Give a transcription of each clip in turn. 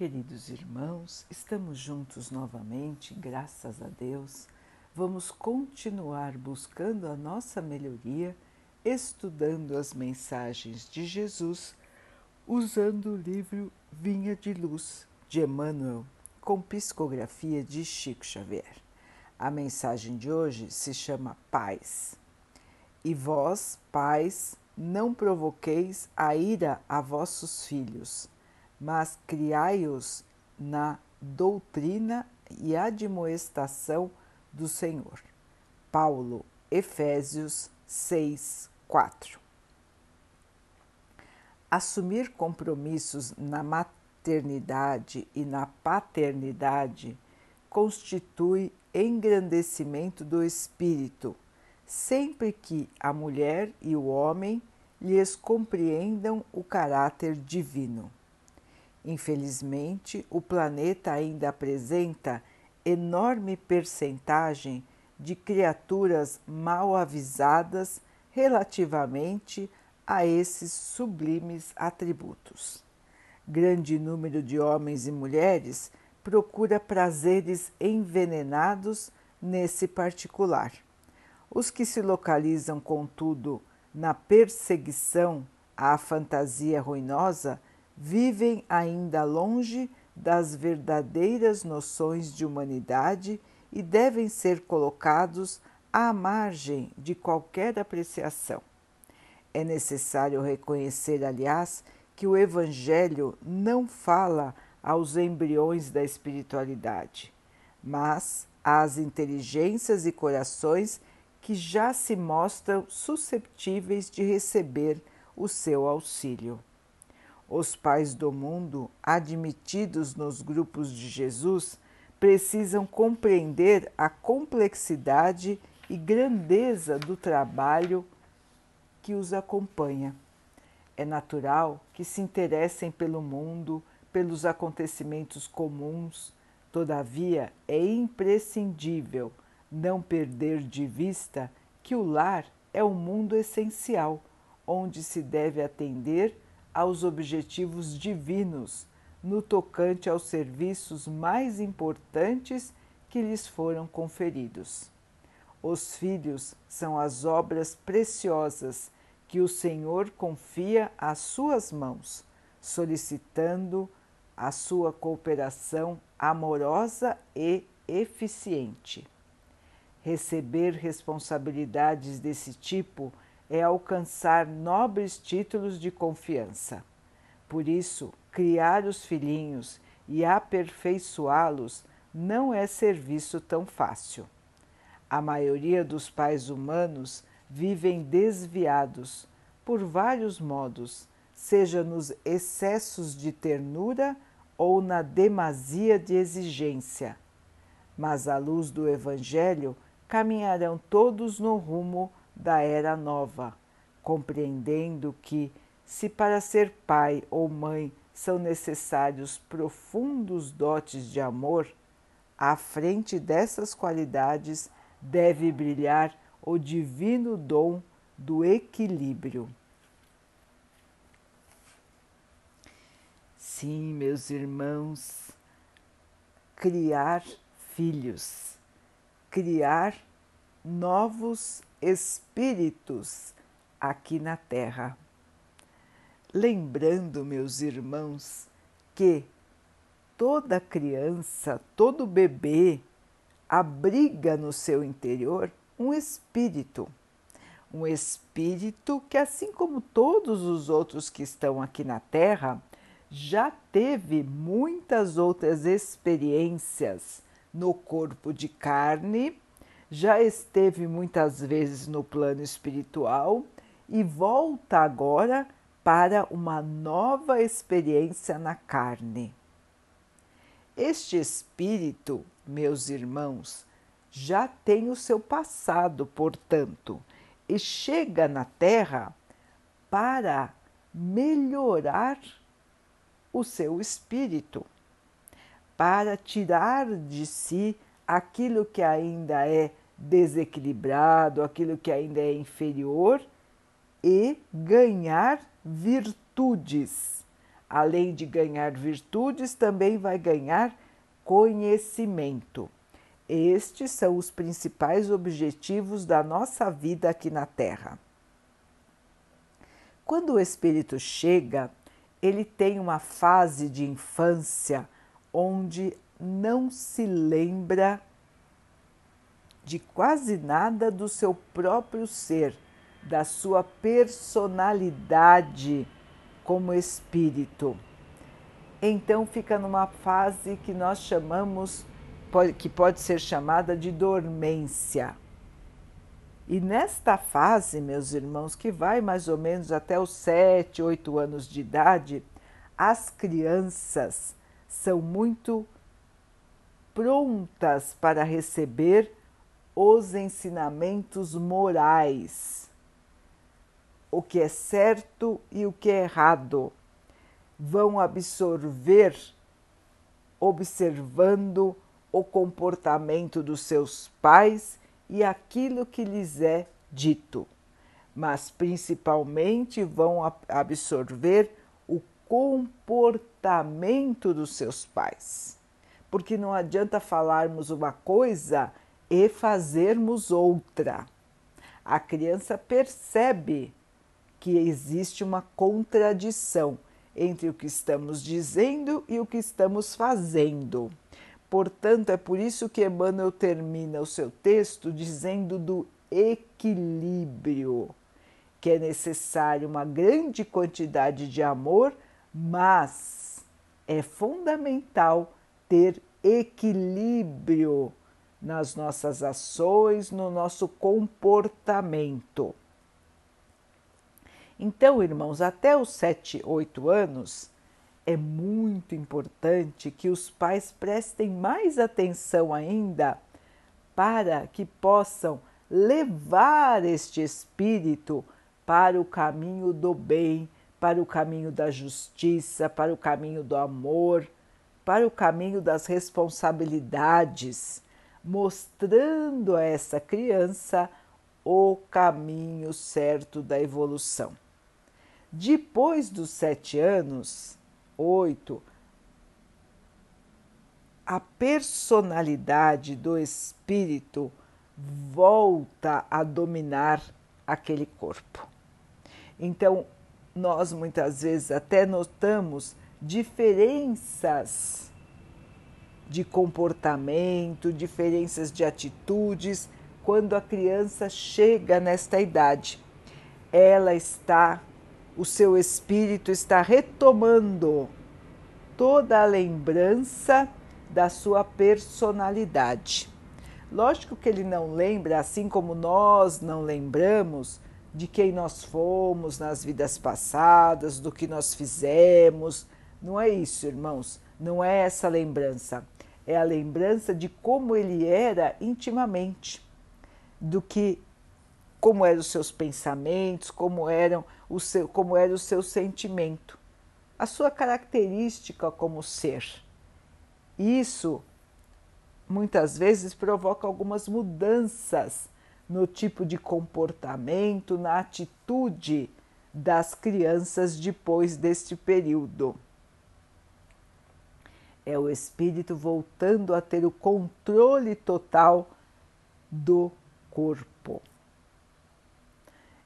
Queridos irmãos, estamos juntos novamente, graças a Deus. Vamos continuar buscando a nossa melhoria, estudando as mensagens de Jesus, usando o livro Vinha de Luz de Emmanuel, com psicografia de Chico Xavier. A mensagem de hoje se chama Paz. E vós, pais, não provoqueis a ira a vossos filhos mas criai-os na doutrina e admoestação do Senhor. Paulo, Efésios 6, 4. Assumir compromissos na maternidade e na paternidade constitui engrandecimento do espírito, sempre que a mulher e o homem lhes compreendam o caráter divino. Infelizmente, o planeta ainda apresenta enorme percentagem de criaturas mal avisadas relativamente a esses sublimes atributos. Grande número de homens e mulheres procura prazeres envenenados nesse particular. Os que se localizam, contudo, na perseguição à fantasia ruinosa vivem ainda longe das verdadeiras noções de humanidade e devem ser colocados à margem de qualquer apreciação. É necessário reconhecer, aliás, que o Evangelho não fala aos embriões da espiritualidade, mas às inteligências e corações que já se mostram susceptíveis de receber o seu auxílio. Os pais do mundo, admitidos nos grupos de Jesus, precisam compreender a complexidade e grandeza do trabalho que os acompanha. É natural que se interessem pelo mundo, pelos acontecimentos comuns, todavia é imprescindível não perder de vista que o lar é o mundo essencial, onde se deve atender aos objetivos divinos no tocante aos serviços mais importantes que lhes foram conferidos. Os filhos são as obras preciosas que o Senhor confia às suas mãos, solicitando a sua cooperação amorosa e eficiente. Receber responsabilidades desse tipo é alcançar nobres títulos de confiança. Por isso, criar os filhinhos e aperfeiçoá-los não é serviço tão fácil. A maioria dos pais humanos vivem desviados por vários modos, seja nos excessos de ternura ou na demasia de exigência. Mas à luz do Evangelho caminharão todos no rumo da era nova, compreendendo que, se para ser pai ou mãe são necessários profundos dotes de amor, à frente dessas qualidades deve brilhar o divino dom do equilíbrio. Sim, meus irmãos, criar filhos, criar novos espíritos aqui na Terra. Lembrando, meus irmãos, que toda criança, todo bebê abriga no seu interior um espírito. Um espírito que, assim como todos os outros que estão aqui na Terra, já teve muitas outras experiências no corpo de carne já esteve muitas vezes no plano espiritual e volta agora para uma nova experiência na carne. Este espírito, meus irmãos, já tem o seu passado, portanto, e chega na Terra para melhorar o seu espírito, para tirar de si aquilo que ainda é desequilibrado, aquilo que ainda é inferior e ganhar virtudes, além de ganhar virtudes, também vai ganhar conhecimento. Estes são os principais objetivos da nossa vida aqui na Terra. Quando o espírito chega, ele tem uma fase de infância onde não se lembra de quase nada do seu próprio ser, da sua personalidade como espírito. Então fica numa fase que nós chamamos, que pode ser chamada de dormência. E nesta fase, meus irmãos, que vai mais ou menos até os 7, 8 anos de idade, as crianças são muito prontas para receber os ensinamentos morais, o que é certo e o que é errado. Vão absorver observando o comportamento dos seus pais e aquilo que lhes é dito, mas principalmente vão absorver o comportamento dos seus pais. Porque não adianta falarmos uma coisa e fazermos outra. A criança percebe que existe uma contradição entre o que estamos dizendo e o que estamos fazendo. Portanto, é por isso que Emmanuel termina o seu texto dizendo do equilíbrio, que é necessário uma grande quantidade de amor, mas é fundamental ter equilíbrio nas nossas ações, no nosso comportamento. Então, irmãos, até os 7, 8 anos, é muito importante que os pais prestem mais atenção ainda para que possam levar este espírito para o caminho do bem, para o caminho da justiça, para o caminho do amor, para o caminho das responsabilidades mostrando a essa criança o caminho certo da evolução. Depois dos sete anos, oito, a personalidade do espírito volta a dominar aquele corpo. Então, nós muitas vezes até notamos diferenças de comportamento, diferenças de atitudes quando a criança chega nesta idade. Ela está, o seu espírito está retomando toda a lembrança da sua personalidade. Lógico que ele não lembra, assim como nós não lembramos de quem nós fomos nas vidas passadas, do que nós fizemos. Não é isso, irmãos. Não é essa lembrança é a lembrança de como ele era intimamente, do que como eram os seus pensamentos, como eram o seu, como era o seu sentimento, a sua característica como ser. Isso muitas vezes provoca algumas mudanças no tipo de comportamento, na atitude das crianças depois deste período é o espírito voltando a ter o controle total do corpo.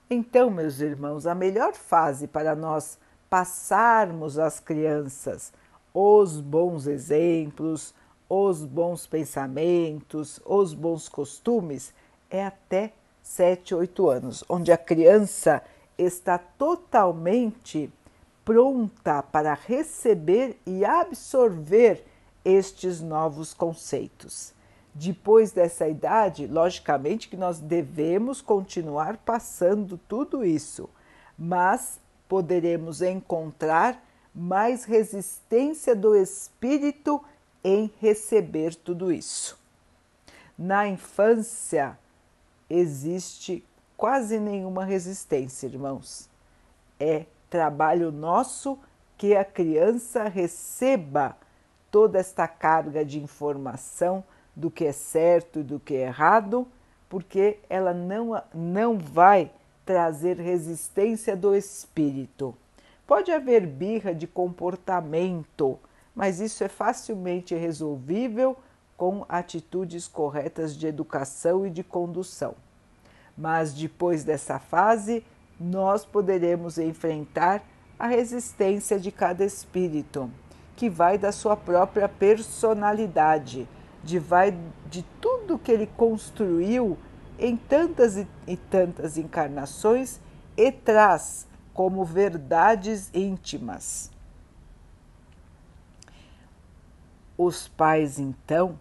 Então, meus irmãos, a melhor fase para nós passarmos às crianças os bons exemplos, os bons pensamentos, os bons costumes é até 7, 8 anos, onde a criança está totalmente pronta para receber e absorver estes novos conceitos. Depois dessa idade, logicamente que nós devemos continuar passando tudo isso, mas poderemos encontrar mais resistência do espírito em receber tudo isso. Na infância existe quase nenhuma resistência, irmãos. É trabalho nosso que a criança receba toda esta carga de informação do que é certo e do que é errado, porque ela não, não vai trazer resistência do espírito. Pode haver birra de comportamento, mas isso é facilmente resolvível com atitudes corretas de educação e de condução. Mas depois dessa fase, nós poderemos enfrentar a resistência de cada espírito, que vai da sua própria personalidade, de vai de tudo que ele construiu em tantas e tantas encarnações e traz como verdades íntimas. Os pais, então,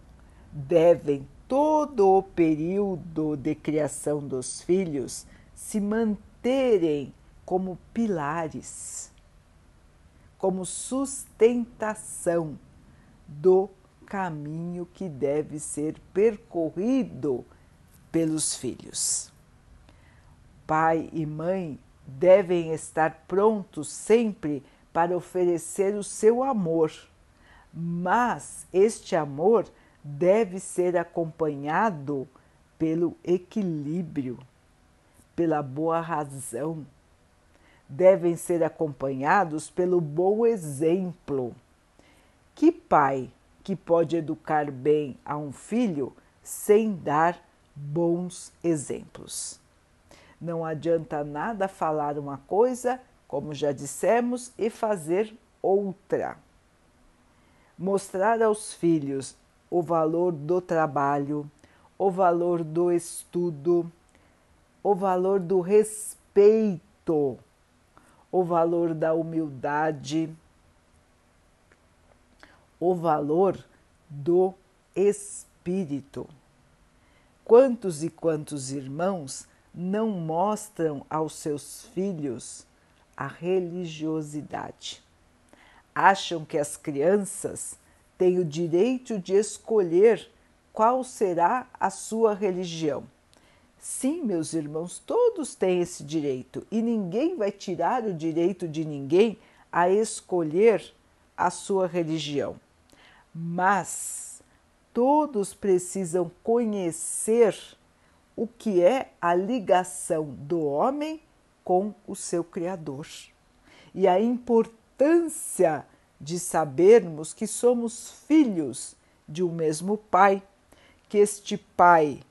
devem todo o período de criação dos filhos se manterem como pilares, como sustentação do caminho que deve ser percorrido pelos filhos. Pai e mãe devem estar prontos sempre para oferecer o seu amor, mas este amor deve ser acompanhado pelo equilíbrio, pela boa razão, devem ser acompanhados pelo bom exemplo. Que pai que pode educar bem a um filho sem dar bons exemplos? Não adianta nada falar uma coisa, como já dissemos, e fazer outra. Mostrar aos filhos o valor do trabalho, o valor do estudo, o valor do respeito, o valor da humildade, o valor do espírito. Quantos e quantos irmãos não mostram aos seus filhos a religiosidade? Acham que as crianças tem o direito de escolher qual será a sua religião. Sim, meus irmãos, todos têm esse direito e ninguém vai tirar o direito de ninguém a escolher a sua religião. Mas todos precisam conhecer o que é a ligação do homem com o seu Criador e a importância de sabermos que somos filhos de um mesmo Pai, que este Pai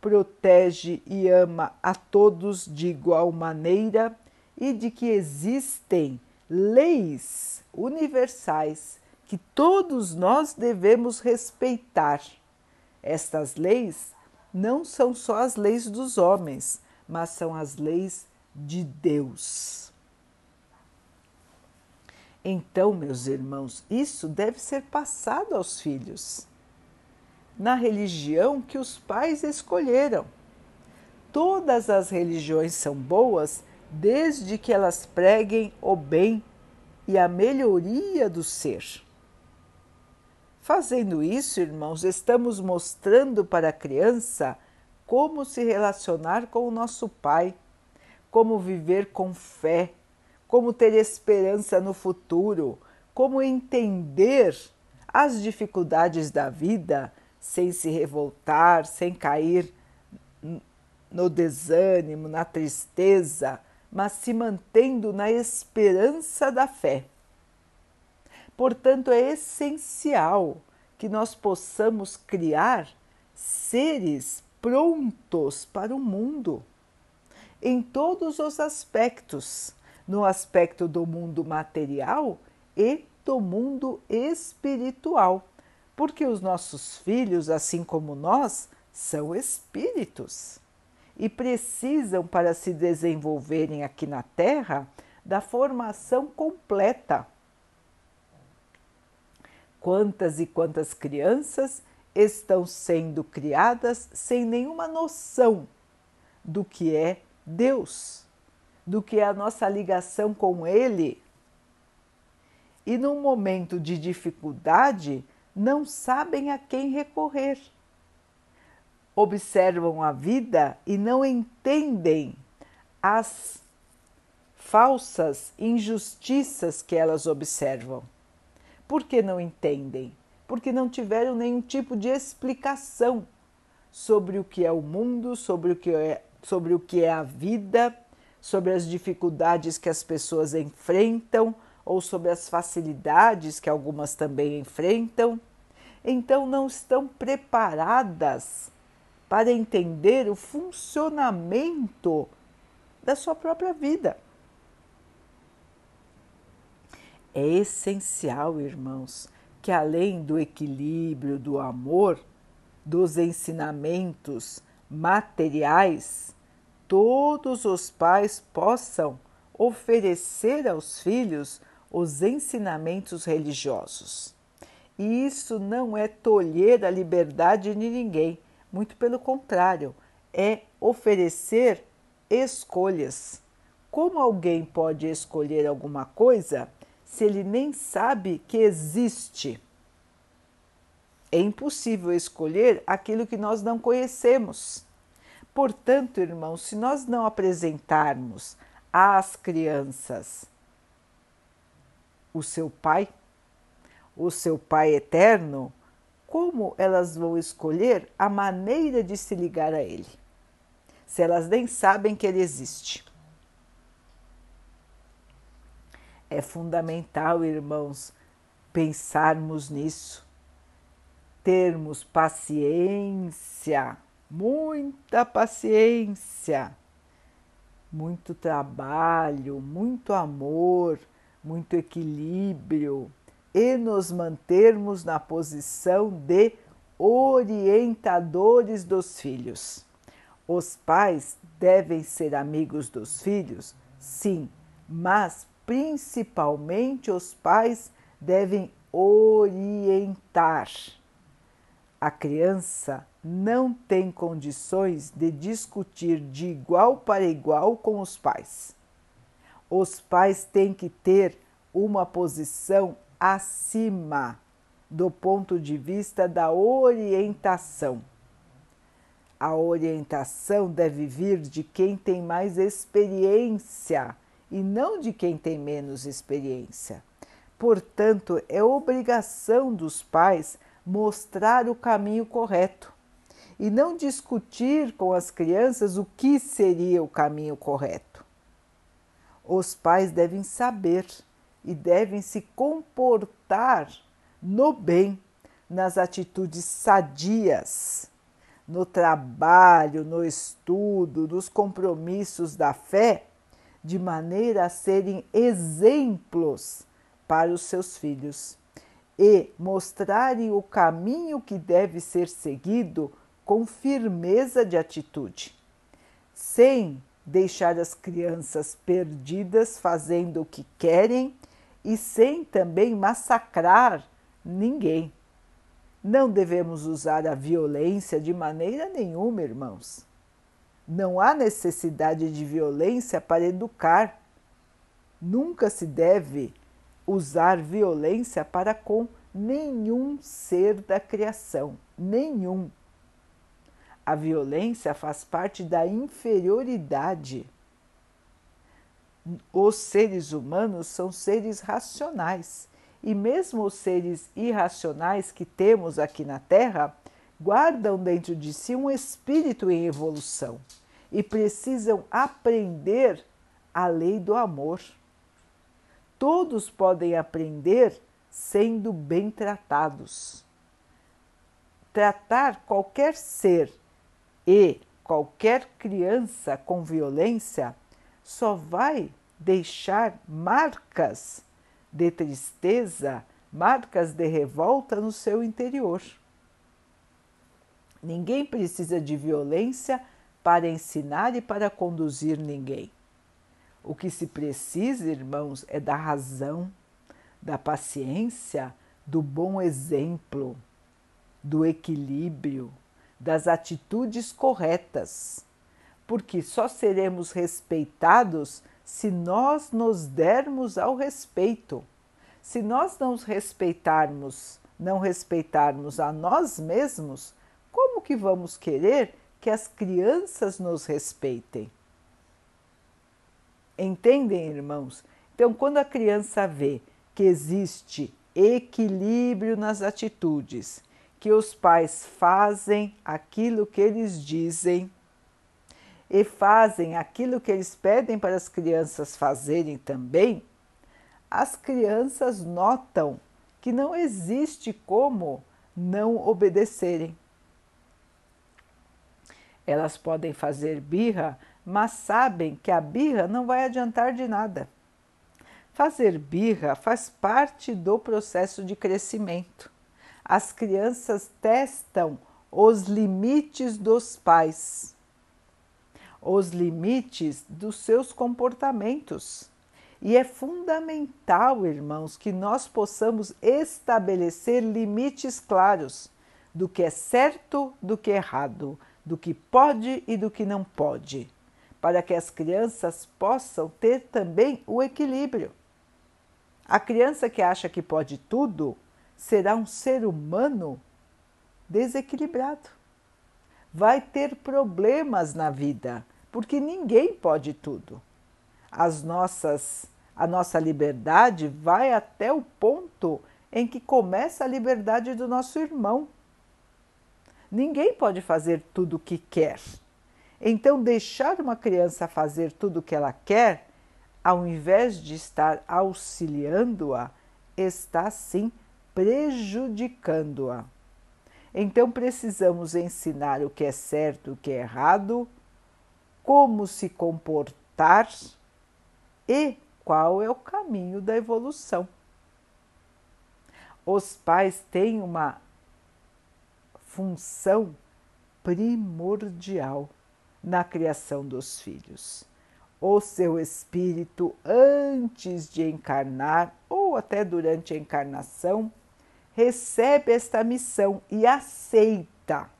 protege e ama a todos de igual maneira e de que existem leis universais que todos nós devemos respeitar. Estas leis não são só as leis dos homens, mas são as leis de Deus. Então, meus irmãos, isso deve ser passado aos filhos, na religião que os pais escolheram. Todas as religiões são boas desde que elas preguem o bem e a melhoria do ser. Fazendo isso, irmãos, estamos mostrando para a criança como se relacionar com o nosso Pai, como viver com fé, como ter esperança no futuro, como entender as dificuldades da vida sem se revoltar, sem cair no desânimo, na tristeza, mas se mantendo na esperança da fé. Portanto, é essencial que nós possamos criar seres prontos para o mundo, em todos os aspectos no aspecto do mundo material e do mundo espiritual, porque os nossos filhos, assim como nós, são espíritos e precisam, para se desenvolverem aqui na Terra, da formação completa. Quantas e quantas crianças estão sendo criadas sem nenhuma noção do que é Deus do que a nossa ligação com Ele. E num momento de dificuldade, não sabem a quem recorrer. Observam a vida e não entendem as falsas injustiças que elas observam. Por que não entendem? Porque não tiveram nenhum tipo de explicação sobre o que é o mundo, sobre o que é, sobre o que é a vida, sobre as dificuldades que as pessoas enfrentam ou sobre as facilidades que algumas também enfrentam, então não estão preparadas para entender o funcionamento da sua própria vida. É essencial, irmãos, que além do equilíbrio, do amor, dos ensinamentos materiais, todos os pais possam oferecer aos filhos os ensinamentos religiosos. E isso não é tolher a liberdade de ninguém, muito pelo contrário, é oferecer escolhas. Como alguém pode escolher alguma coisa se ele nem sabe que existe? É impossível escolher aquilo que nós não conhecemos. Portanto, irmãos, se nós não apresentarmos às crianças o seu Pai, o seu Pai eterno, como elas vão escolher a maneira de se ligar a Ele, se elas nem sabem que Ele existe? É fundamental, irmãos, pensarmos nisso, termos paciência, muita paciência, muito trabalho, muito amor, muito equilíbrio e nos mantermos na posição de orientadores dos filhos. Os pais devem ser amigos dos filhos? Sim, mas principalmente os pais devem orientar. A criança não tem condições de discutir de igual para igual com os pais. Os pais têm que ter uma posição acima do ponto de vista da orientação. A orientação deve vir de quem tem mais experiência e não de quem tem menos experiência. Portanto, é obrigação dos pais mostrar o caminho correto e não discutir com as crianças o que seria o caminho correto. Os pais devem saber e devem se comportar no bem, nas atitudes sadias, no trabalho, no estudo, nos compromissos da fé de maneira a serem exemplos para os seus filhos e mostrarem o caminho que deve ser seguido com firmeza de atitude, sem deixar as crianças perdidas fazendo o que querem e sem também massacrar ninguém. Não devemos usar a violência de maneira nenhuma, irmãos. Não há necessidade de violência para educar. Nunca se deve usar violência para com nenhum ser da criação, nenhum. A violência faz parte da inferioridade. Os seres humanos são seres racionais e, mesmo os seres irracionais que temos aqui na Terra, guardam dentro de si um espírito em evolução e precisam aprender a lei do amor. Todos podem aprender sendo bem tratados. Tratar qualquer ser e qualquer criança com violência só vai deixar marcas de tristeza, marcas de revolta no seu interior. Ninguém precisa de violência para ensinar e para conduzir ninguém. O que se precisa, irmãos, é da razão, da paciência, do bom exemplo, do equilíbrio, das atitudes corretas, porque só seremos respeitados se nós nos dermos ao respeito. Se nós não respeitarmos, não respeitarmos a nós mesmos, como que vamos querer que as crianças nos respeitem? Entendem, irmãos? Então, quando a criança vê que existe equilíbrio nas atitudes, que os pais fazem aquilo que eles dizem e fazem aquilo que eles pedem para as crianças fazerem também, as crianças notam que não existe como não obedecerem. Elas podem fazer birra, mas sabem que a birra não vai adiantar de nada. Fazer birra faz parte do processo de crescimento. As crianças testam os limites dos pais, os limites dos seus comportamentos. E é fundamental, irmãos, que nós possamos estabelecer limites claros do que é certo, do que é errado, do que pode e do que não pode, para que as crianças possam ter também o equilíbrio. A criança que acha que pode tudo será um ser humano desequilibrado. Vai ter problemas na vida, porque ninguém pode tudo. As nossas a nossa liberdade vai até o ponto em que começa a liberdade do nosso irmão. Ninguém pode fazer tudo o que quer. Então, deixar uma criança fazer tudo o que ela quer, ao invés de estar auxiliando-a, está sim prejudicando-a. Então, precisamos ensinar o que é certo, o que é errado, como se comportar e qual é o caminho da evolução. Os pais têm uma função primordial na criação dos filhos. O seu espírito, antes de encarnar ou até durante a encarnação, recebe esta missão e aceita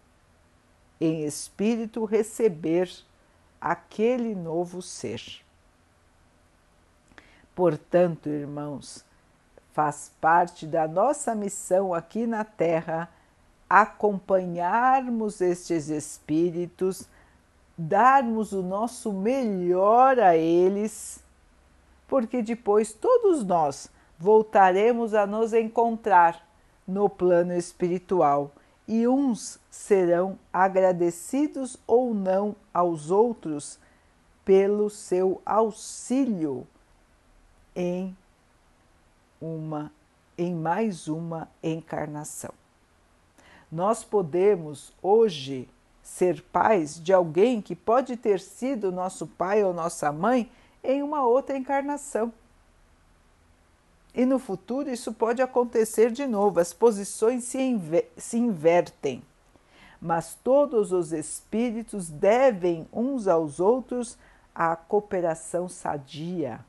em espírito receber aquele novo ser. Portanto, irmãos, faz parte da nossa missão aqui na Terra acompanharmos estes espíritos, darmos o nosso melhor a eles, porque depois todos nós voltaremos a nos encontrar no plano espiritual e uns serão agradecidos ou não aos outros pelo seu auxílio em uma em mais uma encarnação. Nós podemos hoje ser pais de alguém que pode ter sido nosso pai ou nossa mãe em uma outra encarnação. E no futuro isso pode acontecer de novo, as posições se, inver se invertem. Mas todos os espíritos devem uns aos outros a cooperação sadia,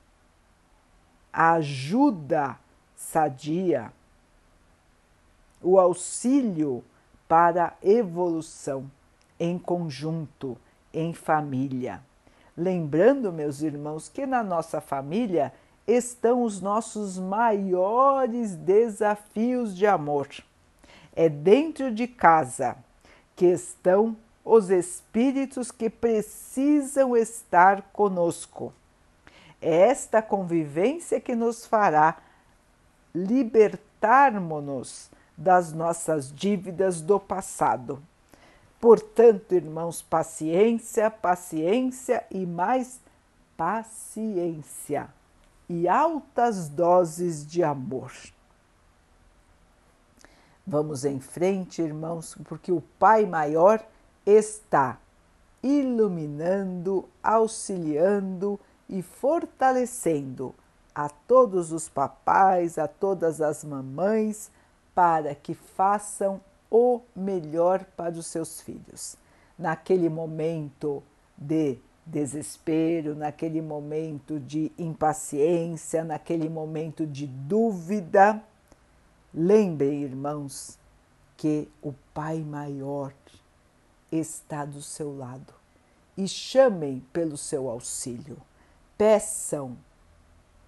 a ajuda sadia, o auxílio para a evolução em conjunto, em família. Lembrando, meus irmãos, que na nossa família estão os nossos maiores desafios de amor. É dentro de casa que estão os espíritos que precisam estar conosco. É esta convivência que nos fará libertarmos-nos das nossas dívidas do passado. Portanto, irmãos, paciência, paciência e mais paciência e altas doses de amor. Vamos em frente, irmãos, porque o Pai Maior está iluminando, auxiliando e fortalecendo a todos os papais, a todas as mamães, para que façam o melhor para os seus filhos. Naquele momento de desespero, naquele momento de impaciência, naquele momento de dúvida, lembrem, irmãos, que o Pai Maior está do seu lado e chamem pelo seu auxílio. Peçam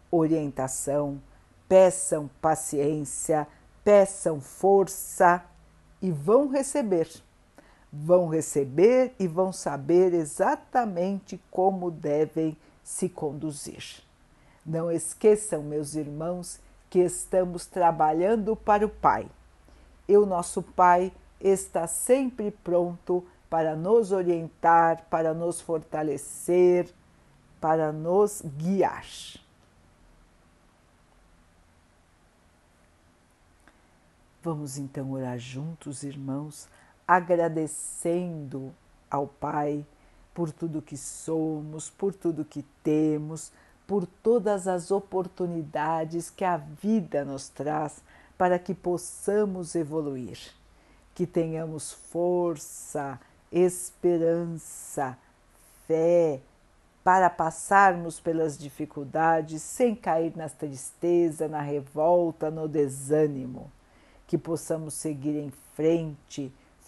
orientação, peçam paciência, peçam força e vão receber. Vão receber e vão saber exatamente como devem se conduzir. Não esqueçam, meus irmãos, que estamos trabalhando para o Pai. E o nosso Pai está sempre pronto para nos orientar, para nos fortalecer, para nos guiar. Vamos então orar juntos, irmãos, agradecendo ao Pai por tudo que somos, por tudo que temos, por todas as oportunidades que a vida nos traz para que possamos evoluir, que tenhamos força, esperança, fé para passarmos pelas dificuldades sem cair na tristeza, na revolta, no desânimo, que possamos seguir em frente,